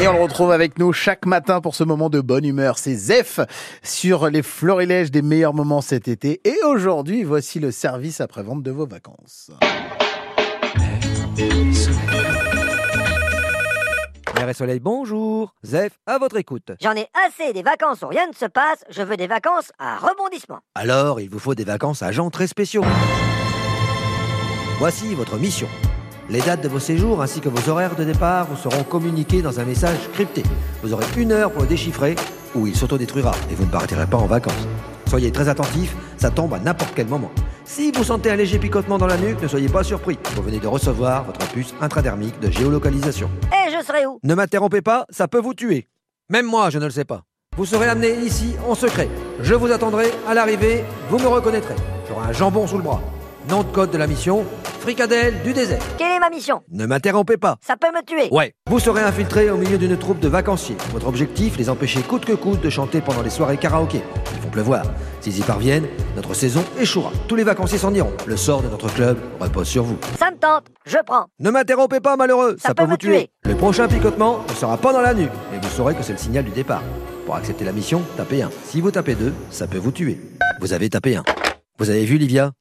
Et on le retrouve avec nous chaque matin pour ce moment de bonne humeur. C'est Zef sur les florilèges des meilleurs moments cet été. Et aujourd'hui, voici le service après-vente de vos vacances. Mer et Soleil, bonjour. Zef, à votre écoute. J'en ai assez des vacances où rien ne se passe, je veux des vacances à rebondissement. Alors, il vous faut des vacances à gens très spéciaux. Voici votre mission. Les dates de vos séjours ainsi que vos horaires de départ vous seront communiqués dans un message crypté. Vous aurez une heure pour le déchiffrer ou il s'autodétruira et vous ne partirez pas en vacances. Soyez très attentifs, ça tombe à n'importe quel moment. Si vous sentez un léger picotement dans la nuque, ne soyez pas surpris. Vous venez de recevoir votre puce intradermique de géolocalisation. Et je serai où? Ne m'interrompez pas, ça peut vous tuer. Même moi, je ne le sais pas. Vous serez amené ici en secret. Je vous attendrai à l'arrivée, vous me reconnaîtrez. J'aurai un jambon sous le bras. Nom de code de la mission, fricadelle du désert. Quelle est ma mission? Ne m'interrompez pas. Ça peut me tuer. Ouais. Vous serez infiltré au milieu d'une troupe de vacanciers. Votre objectif, les empêcher coûte que coûte de chanter pendant les soirées karaoké. Il faut pleuvoir. S'ils y parviennent, notre saison échouera. Tous les vacanciers s'en iront. Le sort de notre club repose sur vous. Ça me tente, je prends. Ne m'interrompez pas, malheureux. Ça peut vous tuer. Le prochain picotement ne sera pas dans la nuque. Et vous saurez que c'est le signal du départ. Pour accepter la mission, tapez 1. Si vous tapez 2, ça peut vous tuer. Vous avez tapé 1. Vous avez vu, Livia?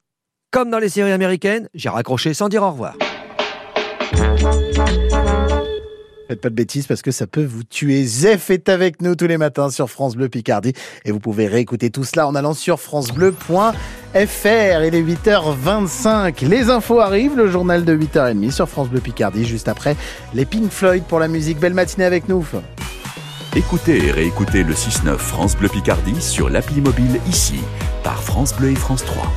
Comme dans les séries américaines, j'ai raccroché sans dire au revoir. Faites pas de bêtises parce que ça peut vous tuer. Zef est avec nous tous les matins sur France Bleu Picardie et vous pouvez réécouter tout cela en allant sur francebleu.fr. Il est 8h25. Les infos arrivent, le journal de 8h30 sur France Bleu Picardie juste après les Pink Floyd pour la musique. Belle matinée avec nous. Écoutez et réécoutez le 6-9 France Bleu Picardie sur l'appli mobile ici par France Bleu et France 3.